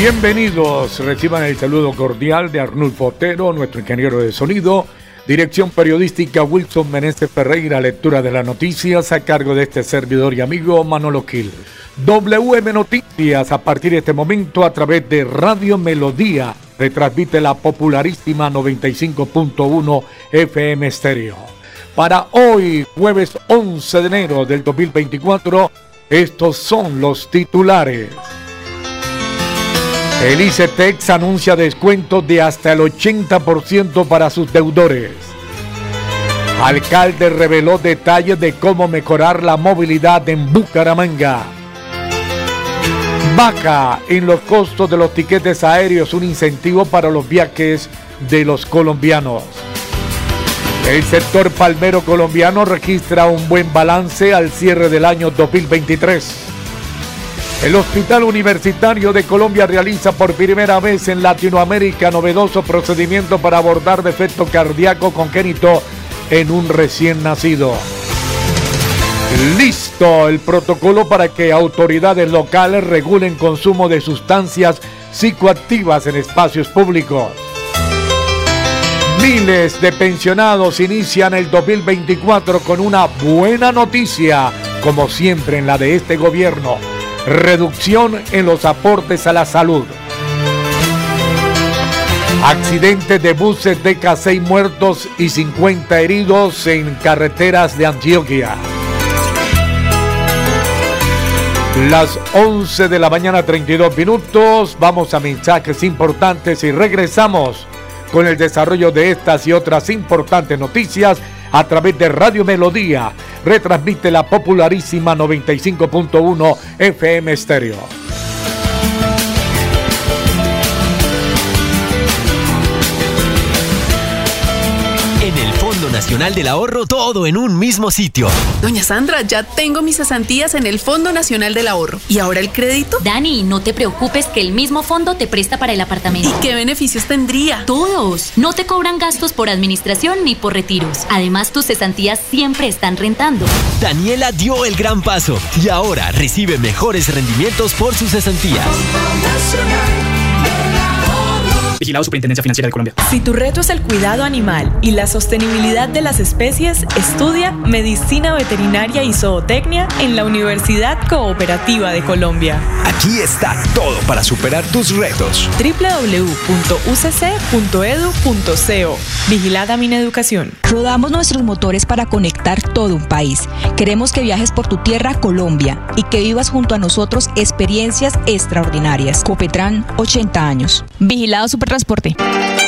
Bienvenidos, reciban el saludo cordial de Arnulfo Otero, nuestro ingeniero de sonido, dirección periodística Wilson Meneses Ferreira, lectura de las noticias a cargo de este servidor y amigo Manolo Gil. WM Noticias a partir de este momento a través de Radio Melodía, retransmite la popularísima 95.1 FM Stereo. Para hoy, jueves 11 de enero del 2024, estos son los titulares. El ICETEX anuncia descuentos de hasta el 80% para sus deudores. Alcalde reveló detalles de cómo mejorar la movilidad en Bucaramanga. Baja en los costos de los tiquetes aéreos, un incentivo para los viajes de los colombianos. El sector palmero colombiano registra un buen balance al cierre del año 2023. El Hospital Universitario de Colombia realiza por primera vez en Latinoamérica novedoso procedimiento para abordar defecto cardíaco congénito en un recién nacido. Listo el protocolo para que autoridades locales regulen consumo de sustancias psicoactivas en espacios públicos. Miles de pensionados inician el 2024 con una buena noticia, como siempre en la de este gobierno reducción en los aportes a la salud. Accidentes de buses deja 6 muertos y 50 heridos en carreteras de Antioquia. Las 11 de la mañana 32 minutos, vamos a mensajes importantes y regresamos con el desarrollo de estas y otras importantes noticias a través de Radio Melodía. Retransmite la popularísima 95.1 FM Stereo. Nacional del Ahorro todo en un mismo sitio. Doña Sandra, ya tengo mis cesantías en el Fondo Nacional del Ahorro. ¿Y ahora el crédito? Dani, no te preocupes que el mismo fondo te presta para el apartamento. ¿Y qué beneficios tendría? Todos. No te cobran gastos por administración ni por retiros. Además, tus cesantías siempre están rentando. Daniela dio el gran paso y ahora recibe mejores rendimientos por sus cesantías. Vigilado Superintendencia Financiera de Colombia. Si tu reto es el cuidado animal y la sostenibilidad de las especies, estudia Medicina Veterinaria y Zootecnia en la Universidad Cooperativa de Colombia. Aquí está todo para superar tus retos. www.ucc.edu.co Vigilada Mineducación. Rodamos nuestros motores para conectar todo un país. Queremos que viajes por tu tierra, Colombia, y que vivas junto a nosotros experiencias extraordinarias. Copetran, 80 años. Vigilado Super transporte.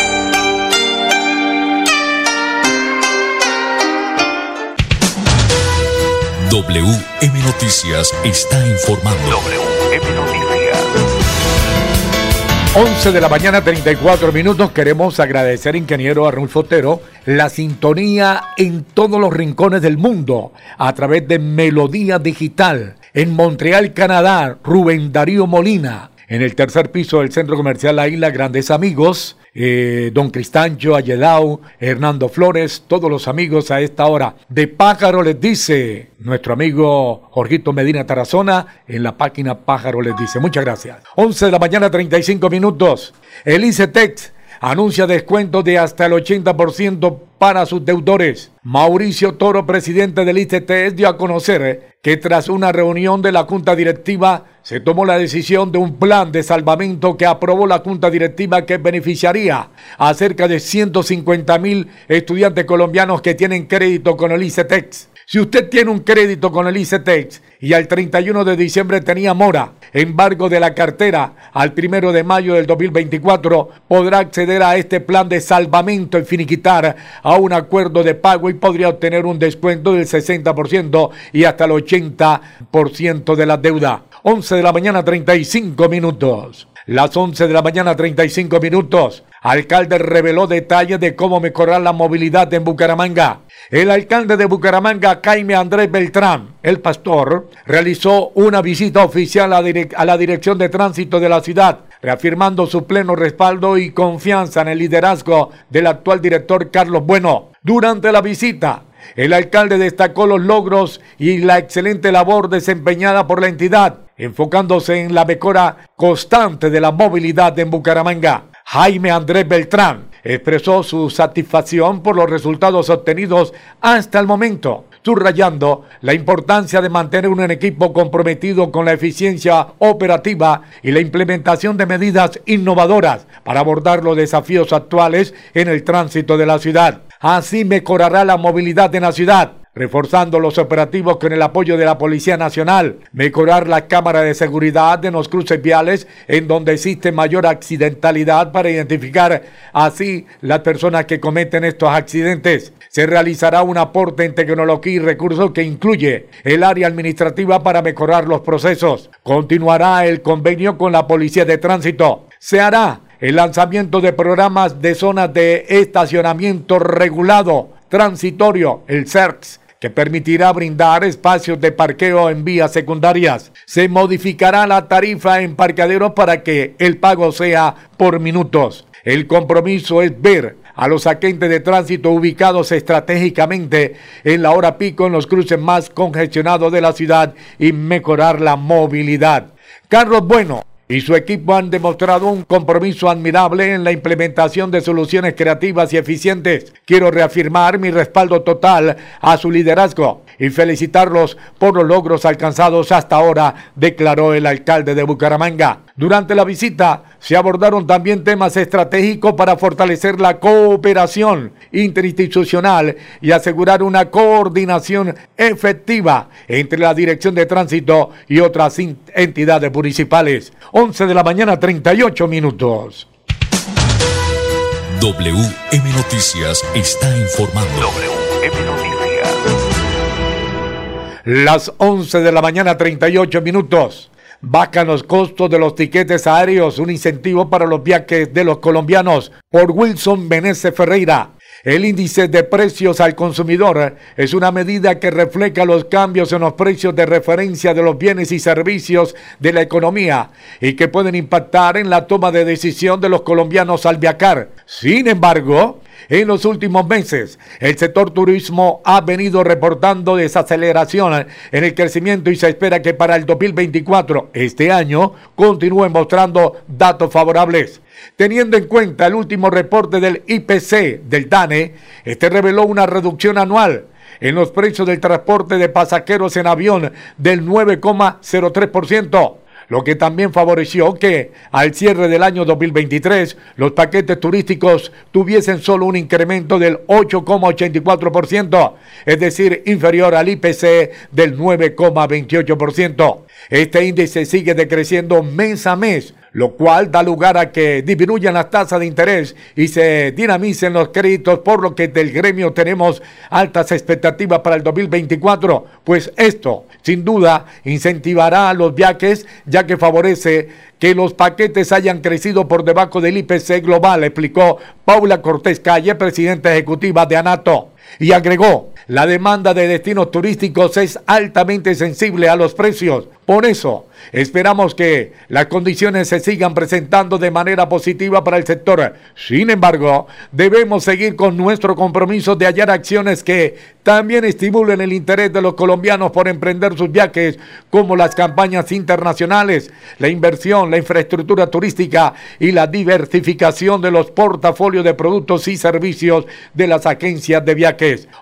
WM Noticias está informando. WM Noticias. 11 de la mañana, 34 minutos. Queremos agradecer, ingeniero Arnulfo Otero, la sintonía en todos los rincones del mundo a través de Melodía Digital. En Montreal, Canadá, Rubén Darío Molina. En el tercer piso del centro comercial La Isla, grandes amigos. Eh, don Cristancho, Ayedao, Hernando Flores, todos los amigos a esta hora. De Pájaro les dice nuestro amigo Jorgito Medina Tarazona en la página Pájaro les dice. Muchas gracias. 11 de la mañana, 35 minutos. El ICETEX anuncia descuento de hasta el 80% para sus deudores. Mauricio Toro, presidente del ICETEX, dio a conocer que tras una reunión de la Junta Directiva se tomó la decisión de un plan de salvamento que aprobó la Junta Directiva que beneficiaría a cerca de 150 mil estudiantes colombianos que tienen crédito con el ICETEX. Si usted tiene un crédito con el ICETEX y al 31 de diciembre tenía mora, embargo de la cartera al 1 de mayo del 2024, podrá acceder a este plan de salvamento y finiquitar a un acuerdo de pago y podría obtener un descuento del 60% y hasta el 80% de la deuda. 11 de la mañana 35 minutos. Las 11 de la mañana 35 minutos. Alcalde reveló detalles de cómo mejorar la movilidad en Bucaramanga. El alcalde de Bucaramanga, Jaime Andrés Beltrán, el pastor, realizó una visita oficial a, a, la Dirección de Tránsito de la ciudad, reafirmando su pleno respaldo y confianza en el liderazgo del actual director Carlos Bueno. Durante la visita, el alcalde destacó los logros y la excelente labor desempeñada por la entidad, enfocándose en la mejora constante de la movilidad en Bucaramanga. Jaime Andrés Beltrán expresó su satisfacción por los resultados obtenidos hasta el momento, subrayando la importancia de mantener un equipo comprometido con la eficiencia operativa y la implementación de medidas innovadoras para abordar los desafíos actuales en el tránsito de la ciudad. Así mejorará la movilidad en la ciudad reforzando los operativos con el apoyo de la Policía Nacional, mejorar la cámara de seguridad en los cruces viales en donde existe mayor accidentalidad para identificar así las personas que cometen estos accidentes. Se realizará un aporte en tecnología y recursos que incluye el área administrativa para mejorar los procesos. Continuará el convenio con la Policía de Tránsito. Se hará el lanzamiento de programas de zonas de estacionamiento regulado transitorio, el CERX, que permitirá brindar espacios de parqueo en vías secundarias. Se modificará la tarifa en parqueaderos para que el pago sea por minutos. El compromiso es ver a los agentes de tránsito ubicados estratégicamente en la hora pico en los cruces más congestionados de la ciudad y mejorar la movilidad. Carlos Bueno, y su equipo han demostrado un compromiso admirable en la implementación de soluciones creativas y eficientes. Quiero reafirmar mi respaldo total a su liderazgo y felicitarlos por los logros alcanzados hasta ahora, declaró el alcalde de Bucaramanga. Durante la visita se abordaron también temas estratégicos para fortalecer la cooperación interinstitucional y asegurar una coordinación efectiva entre la Dirección de Tránsito y otras entidades municipales. 11 de la mañana, 38 minutos. WM Noticias está informando. Las 11 de la mañana, 38 minutos. Bajan los costos de los tiquetes aéreos, un incentivo para los viajes de los colombianos por Wilson Benesse Ferreira. El índice de precios al consumidor es una medida que refleja los cambios en los precios de referencia de los bienes y servicios de la economía y que pueden impactar en la toma de decisión de los colombianos al viajar. Sin embargo, en los últimos meses, el sector turismo ha venido reportando desaceleración en el crecimiento y se espera que para el 2024, este año, continúen mostrando datos favorables. Teniendo en cuenta el último reporte del IPC del DANE, este reveló una reducción anual en los precios del transporte de pasajeros en avión del 9,03% lo que también favoreció que al cierre del año 2023 los paquetes turísticos tuviesen solo un incremento del 8,84%, es decir, inferior al IPC del 9,28%. Este índice sigue decreciendo mes a mes, lo cual da lugar a que disminuyan las tasas de interés y se dinamicen los créditos, por lo que del gremio tenemos altas expectativas para el 2024, pues esto sin duda incentivará los viajes ya que favorece que los paquetes hayan crecido por debajo del IPC global, explicó Paula Cortés Calle, presidenta ejecutiva de ANATO. Y agregó, la demanda de destinos turísticos es altamente sensible a los precios. Por eso, esperamos que las condiciones se sigan presentando de manera positiva para el sector. Sin embargo, debemos seguir con nuestro compromiso de hallar acciones que también estimulen el interés de los colombianos por emprender sus viajes, como las campañas internacionales, la inversión, la infraestructura turística y la diversificación de los portafolios de productos y servicios de las agencias de viajes.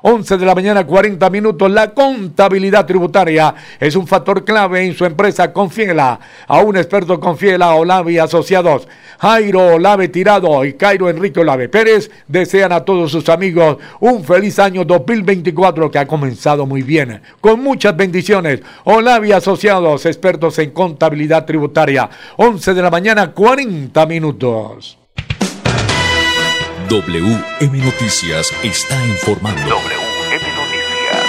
11 de la mañana, 40 minutos. La contabilidad tributaria es un factor clave en su empresa. Confiela a un experto, confiela Olave Asociados. Jairo Olave Tirado y Cairo Enrique Olave Pérez desean a todos sus amigos un feliz año 2024 que ha comenzado muy bien, con muchas bendiciones. Olave Asociados, expertos en contabilidad tributaria. 11 de la mañana, 40 minutos. WM Noticias está informando. WM Noticias.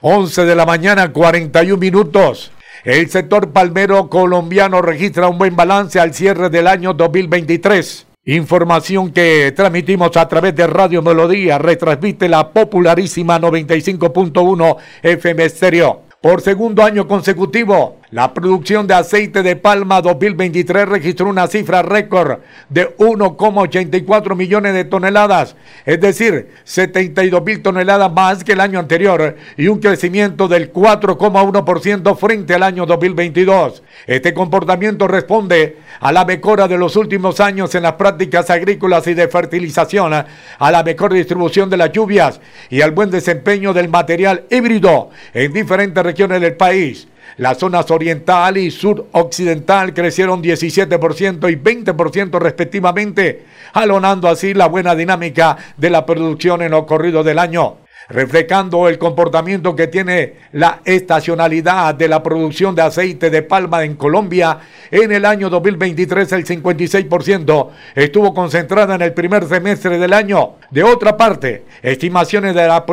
11 de la mañana, 41 minutos. El sector palmero colombiano registra un buen balance al cierre del año 2023. Información que transmitimos a través de Radio Melodía, retransmite la popularísima 95.1 FM Stereo. Por segundo año consecutivo, la producción de aceite de palma 2023 registró una cifra récord de 1,84 millones de toneladas, es decir, 72 mil toneladas más que el año anterior y un crecimiento del 4,1% frente al año 2022. Este comportamiento responde a la mejora de los últimos años en las prácticas agrícolas y de fertilización, a la mejor distribución de las lluvias y al buen desempeño del material híbrido en diferentes regiones del país. Las zonas oriental y suroccidental crecieron 17% y 20% respectivamente, alonando así la buena dinámica de la producción en lo corrido del año reflejando el comportamiento que tiene la estacionalidad de la producción de aceite de palma en Colombia. En el año 2023 el 56% estuvo concentrada en el primer semestre del año. De otra parte, estimaciones de la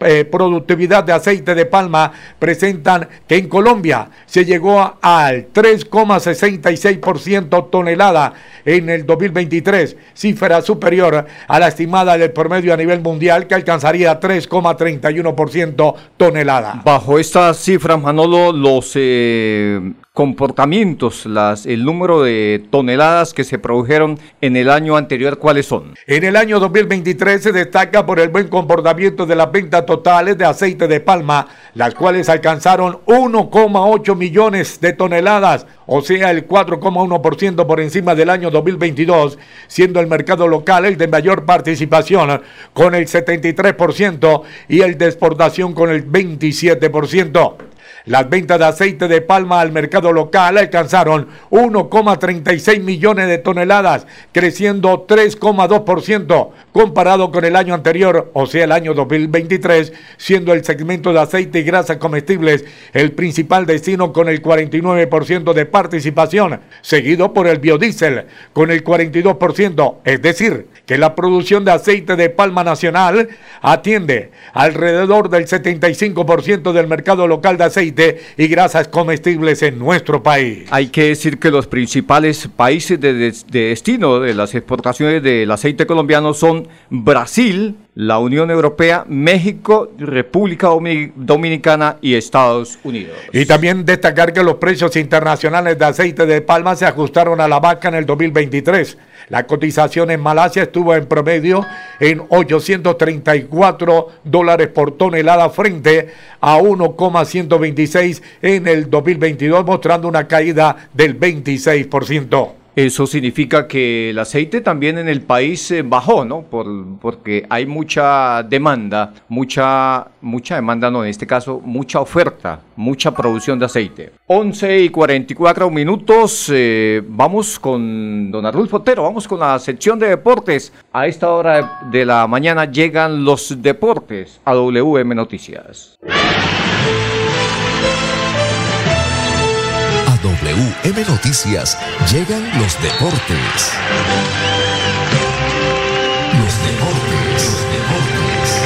eh, productividad de aceite de palma presentan que en Colombia se llegó al 3,66% tonelada en el 2023, cifra superior a la estimada del promedio a nivel mundial que alcanzaría 3 31% tonelada. Bajo estas cifras, Manolo, los eh, comportamientos, el número de toneladas que se produjeron en el año anterior, ¿cuáles son? En el año 2023 se destaca por el buen comportamiento de las ventas totales de aceite de palma, las cuales alcanzaron 1,8 millones de toneladas, o sea, el 4,1% por encima del año 2022, siendo el mercado local el de mayor participación con el 73% y el de exportación con el 27%. Las ventas de aceite de palma al mercado local alcanzaron 1,36 millones de toneladas, creciendo 3,2% comparado con el año anterior, o sea, el año 2023, siendo el segmento de aceite y grasas comestibles el principal destino con el 49% de participación, seguido por el biodiesel con el 42%, es decir, que la producción de aceite de palma nacional atiende alrededor del 75% del mercado local de aceite y grasas comestibles en nuestro país. Hay que decir que los principales países de, destino de las exportaciones del aceite colombiano son Brasil, la Unión Europea, México, República Dominicana y Estados Unidos. Y también destacar que los precios internacionales de aceite de palma se ajustaron a la vaca en el 2023. La cotización en Malasia estuvo en promedio en 834 dólares por tonelada frente a 1,126 en el 2022, mostrando una caída del 26%. Eso significa que el aceite también en el país eh, bajó, ¿no? Por, porque hay mucha demanda, mucha, mucha demanda, no, en este caso, mucha oferta, mucha producción de aceite. 11 y 44 minutos, eh, vamos con don Arnulfo Otero, vamos con la sección de deportes. A esta hora de la mañana llegan los deportes a WM Noticias. WM Noticias llegan los deportes. Los deportes, los deportes.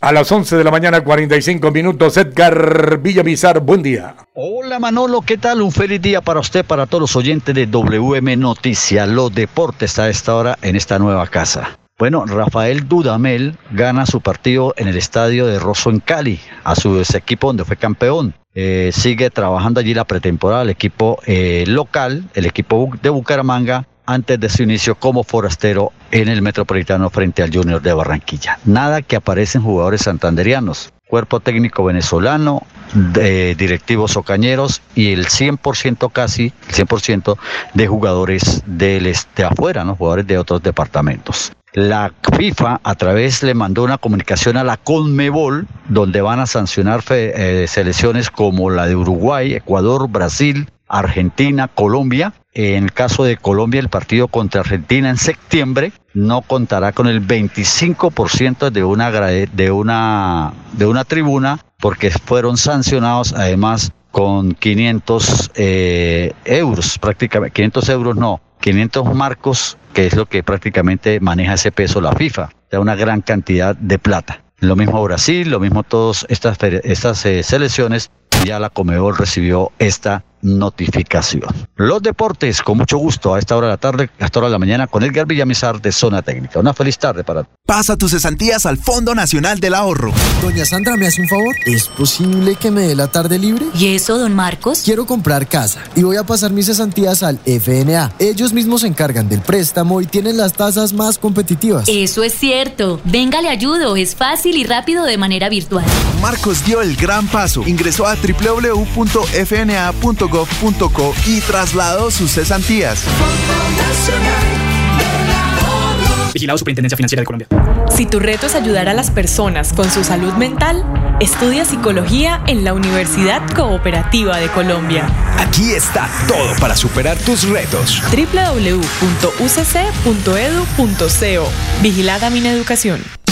A las 11 de la mañana, 45 minutos, Edgar Villamizar, buen día. Hola Manolo, ¿qué tal? Un feliz día para usted, para todos los oyentes de WM Noticias, los deportes a esta hora en esta nueva casa. Bueno, Rafael Dudamel gana su partido en el estadio de Rosso en Cali, a su equipo donde fue campeón. Eh, sigue trabajando allí la pretemporada el equipo eh, local, el equipo de Bucaramanga, antes de su inicio como forastero en el Metropolitano frente al Junior de Barranquilla. Nada que aparecen jugadores santanderianos, cuerpo técnico venezolano, de directivos ocañeros y el 100% casi, el 100% de jugadores del este afuera, ¿no? jugadores de otros departamentos. La FIFA a través le mandó una comunicación a la Conmebol donde van a sancionar eh, selecciones como la de Uruguay, Ecuador, Brasil, Argentina, Colombia. En el caso de Colombia, el partido contra Argentina en septiembre no contará con el 25% de una, de, una, de una tribuna porque fueron sancionados además con 500 eh, euros, prácticamente 500 euros no, 500 marcos, que es lo que prácticamente maneja ese peso la FIFA, da una gran cantidad de plata. Lo mismo Brasil, lo mismo todas estas, estas eh, selecciones, ya la Comebol recibió esta notificación. Los deportes, con mucho gusto, a esta hora de la tarde, a esta hora de la mañana, con Edgar Villamizar de Zona Técnica. Una feliz tarde para Pasa tus cesantías al Fondo Nacional del Ahorro. Doña Sandra, ¿me hace un favor? ¿Es posible que me dé la tarde libre? ¿Y eso, don Marcos? Quiero comprar casa y voy a pasar mis cesantías al FNA. Ellos mismos se encargan del préstamo y tienen las tasas más competitivas. Eso es cierto. Venga, le ayudo. Es fácil y rápido de manera virtual. Marcos dio el gran paso. Ingresó a y trasladó sus cesantías. Vigilado Superintendencia Financiera de Colombia. Si tu reto es ayudar a las personas con su salud mental, estudia psicología en la Universidad Cooperativa de Colombia. Aquí está todo para superar tus retos. www.ucc.edu.co Vigilada mi educación.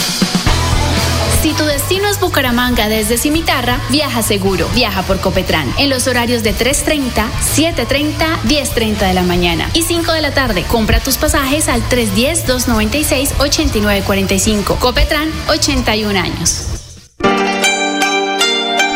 Si tu destino es Bucaramanga desde Cimitarra, viaja seguro. Viaja por Copetrán en los horarios de 3.30, 7.30, 10.30 de la mañana y 5 de la tarde. Compra tus pasajes al 310-296-8945. Copetrán, 81 años.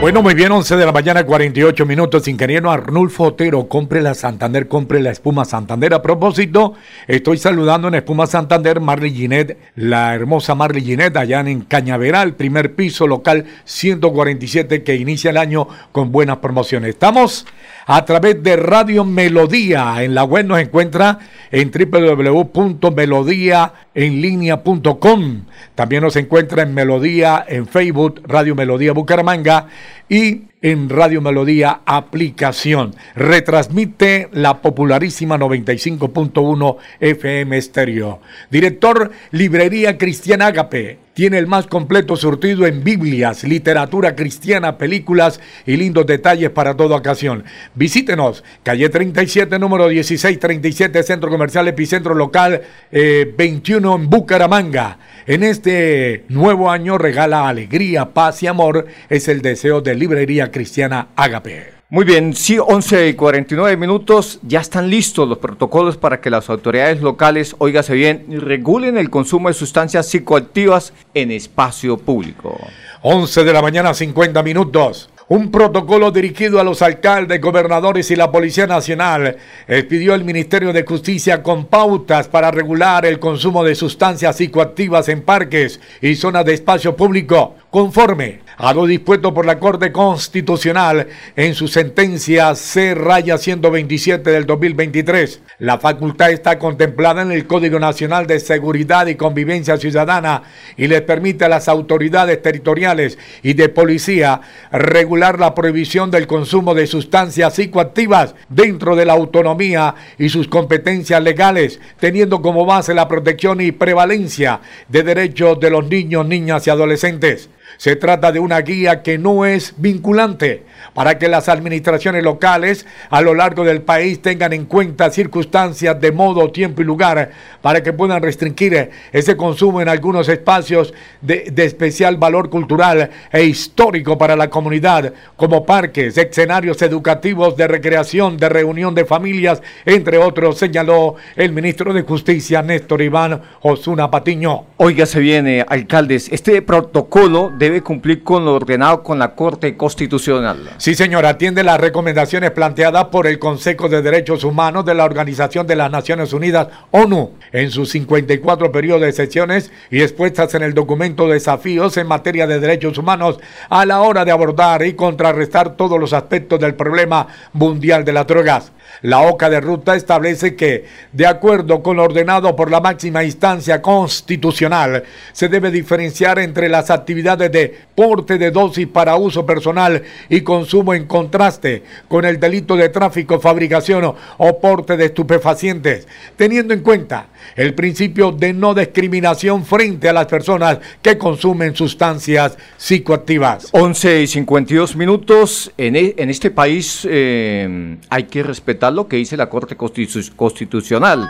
Bueno, muy bien, 11 de la mañana, 48 minutos. Ingeniero Arnulfo Otero, compre la Santander, compre la espuma Santander. A propósito, estoy saludando en Espuma Santander Marley Ginet, la hermosa Marley Ginet, allá en Cañaveral, primer piso local 147, que inicia el año con buenas promociones. Estamos a través de Radio Melodía. En la web nos encuentra en www.melodíaenlínea.com. También nos encuentra en Melodía en Facebook, Radio Melodía Bucaramanga y en Radio Melodía aplicación. Retransmite la popularísima 95.1 FM Estéreo. Director Librería Cristiana Agape. Tiene el más completo surtido en Biblias, literatura cristiana, películas y lindos detalles para toda ocasión. Visítenos, calle 37, número 1637, Centro Comercial Epicentro Local 21 eh, en Bucaramanga. En este nuevo año regala alegría, paz y amor. Es el deseo de Librería Cristiana Agape. Muy bien, sí, 11 y 49 minutos, ya están listos los protocolos para que las autoridades locales, óigase bien, regulen el consumo de sustancias psicoactivas en espacio público. 11 de la mañana, 50 minutos. Un protocolo dirigido a los alcaldes, gobernadores y la Policía Nacional expidió el Ministerio de Justicia con pautas para regular el consumo de sustancias psicoactivas en parques y zonas de espacio público, conforme a lo dispuesto por la Corte Constitucional en su sentencia C raya 127 del 2023. La facultad está contemplada en el Código Nacional de Seguridad y Convivencia Ciudadana y les permite a las autoridades territoriales y de policía regular la prohibición del consumo de sustancias psicoactivas dentro de la autonomía y sus competencias legales, teniendo como base la protección y prevalencia de derechos de los niños, niñas y adolescentes. Se trata de una guía que no es vinculante para que las administraciones locales a lo largo del país tengan en cuenta circunstancias de modo, tiempo y lugar para que puedan restringir ese consumo en algunos espacios de, especial valor cultural e histórico para la comunidad, como parques, escenarios educativos de recreación, de reunión de familias, entre otros, señaló el ministro de Justicia, Néstor Iván Osuna Patiño. Oiga, se viene, alcaldes, este protocolo debe cumplir con lo ordenado con la Corte Constitucional. Sí, señor, atiende las recomendaciones planteadas por el Consejo de Derechos Humanos de la Organización de las Naciones Unidas, ONU, en sus 54 periodos de sesiones y expuestas en el documento Desafíos en materia de derechos humanos a la hora de abordar y contrarrestar todos los aspectos del problema mundial de las drogas. La OCA de ruta establece que, de acuerdo con lo ordenado por la máxima instancia constitucional, se debe diferenciar entre las actividades de porte de dosis para uso personal y consumo en contraste con el delito de tráfico, fabricación o porte de estupefacientes, teniendo en cuenta el principio de no discriminación frente a las personas que consumen sustancias psicoactivas. 11 y 52 minutos. En, e, en este país eh, hay que respetar lo que dice la Corte Constitucional,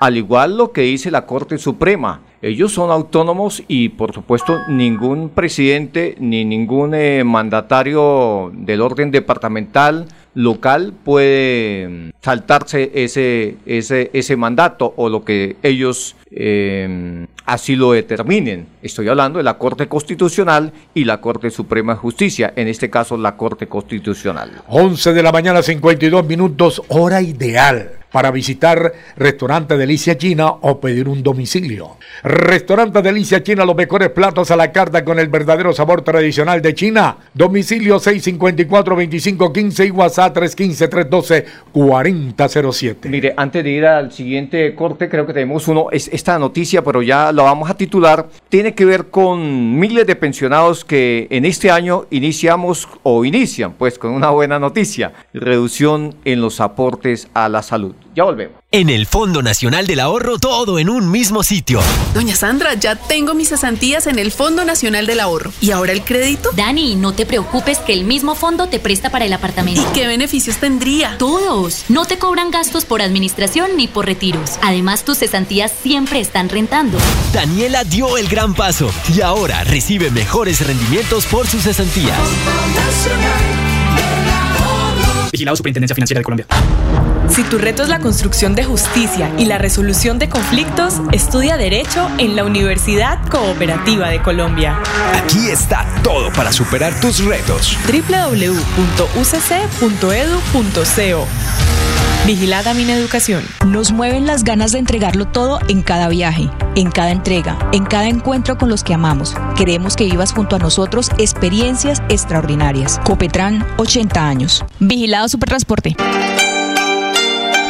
al igual lo que dice la Corte Suprema. Ellos son autónomos y por supuesto ningún presidente ni ningún eh, mandatario del orden departamental local puede mm, saltarse ese, ese, ese mandato o lo que ellos eh, así lo determinen. Estoy hablando de la Corte Constitucional y la Corte Suprema de Justicia, en este caso la Corte Constitucional. 11 de la mañana, 52 minutos, hora ideal para visitar Restaurante Delicia China o pedir un domicilio. Restaurante Delicia China, los mejores platos a la carta con el verdadero sabor tradicional de China. Domicilio 654-2515 y WhatsApp 315-312-4007. Mire, antes de ir al siguiente corte, creo que tenemos uno, es esta noticia, pero ya lo vamos a titular. Tiene que ver con miles de pensionados que en este año iniciamos o inician, pues con una buena noticia, reducción en los aportes a la salud. Ya volvemos. En el Fondo Nacional del Ahorro, todo en un mismo sitio. Doña Sandra, ya tengo mis cesantías en el Fondo Nacional del Ahorro. ¿Y ahora el crédito? Dani, no te preocupes que el mismo fondo te presta para el apartamento. ¿Y qué beneficios tendría? Todos. No te cobran gastos por administración ni por retiros. Además, tus cesantías siempre están rentando. Daniela dio el gran paso y ahora recibe mejores rendimientos por sus cesantías. Vigilado Superintendencia Financiera de Colombia. Si tu reto es la construcción de justicia y la resolución de conflictos, estudia Derecho en la Universidad Cooperativa de Colombia. Aquí está todo para superar tus retos. www.ucc.edu.co Vigilada mi educación. Nos mueven las ganas de entregarlo todo en cada viaje, en cada entrega, en cada encuentro con los que amamos. Queremos que vivas junto a nosotros experiencias extraordinarias. Copetran, 80 años. Vigilado Supertransporte.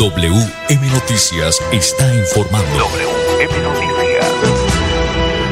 WM Noticias está informando. WM Noticias.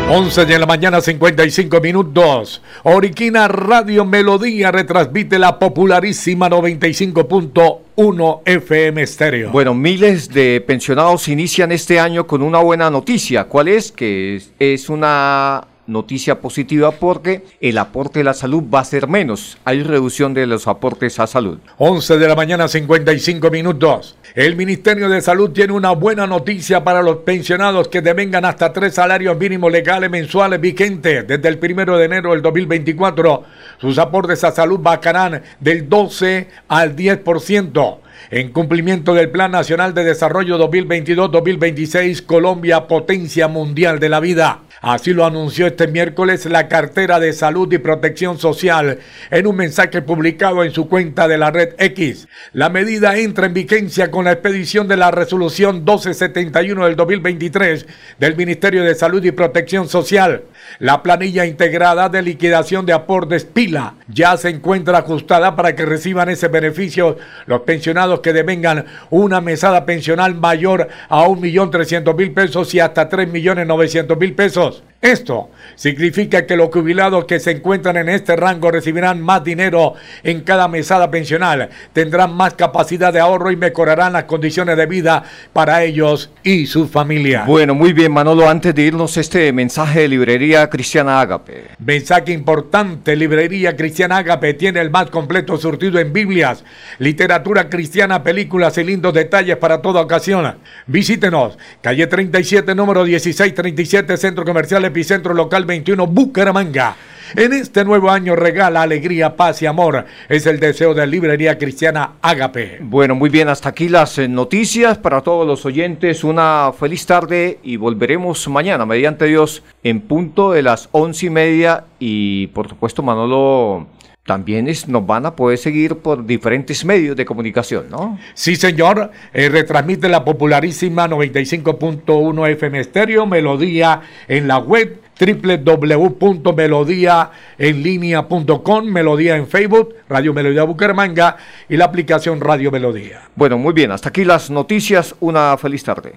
11 de la mañana, 55 minutos. Oriquina Radio Melodía retransmite la popularísima 95.1 FM Estéreo. Bueno, miles de pensionados inician este año con una buena noticia. ¿Cuál es? Que es, es una noticia positiva porque el aporte de la salud va a ser menos. Hay reducción de los aportes a salud. 11 de la mañana, 55 minutos. El Ministerio de Salud tiene una buena noticia para los pensionados que devengan hasta tres salarios mínimos legales mensuales vigentes desde el primero de enero del 2024. Sus aportes a salud bajarán del 12 al 10% en cumplimiento del Plan Nacional de Desarrollo 2022-2026, Colombia, potencia mundial de la vida. Así lo anunció este miércoles la cartera de salud y protección social en un mensaje publicado en su cuenta de la red X. La medida entra en vigencia con la expedición de la resolución 1271 del 2023 del Ministerio de Salud y Protección Social. La planilla integrada de liquidación de aportes PILA ya se encuentra ajustada para que reciban ese beneficio los pensionados que devengan una mesada pensional mayor a 1.300.000 pesos y hasta 3.900.000 pesos. Esto significa que los jubilados que se encuentran en este rango recibirán más dinero en cada mesada pensional, tendrán más capacidad de ahorro y mejorarán las condiciones de vida para ellos y sus familias. Bueno, muy bien, Manolo, antes de irnos este mensaje de librería Cristiana Ágape. Mensaje importante, librería Cristiana Ágape tiene el más completo surtido en Biblias, literatura cristiana, películas y lindos detalles para toda ocasión. Visítenos, calle 37, número 1637, Centro Comercial Epicentro Local 21, Bucaramanga. En este nuevo año regala alegría, paz y amor. Es el deseo de Librería Cristiana Ágape. Bueno, muy bien, hasta aquí las eh, noticias para todos los oyentes. Una feliz tarde y volveremos mañana, mediante Dios, en punto de las once y media. Y por supuesto, Manolo también es, nos van a poder seguir por diferentes medios de comunicación, ¿no? Sí, señor. Eh, retransmite la popularísima 95.1 FM Estéreo, Melodía en la web www.melodiaenlinea.com, Melodía en Facebook, Radio Melodía Bucaramanga y la aplicación Radio Melodía. Bueno, muy bien, hasta aquí las noticias. Una feliz tarde.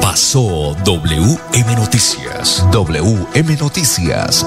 Pasó WM Noticias. WM Noticias.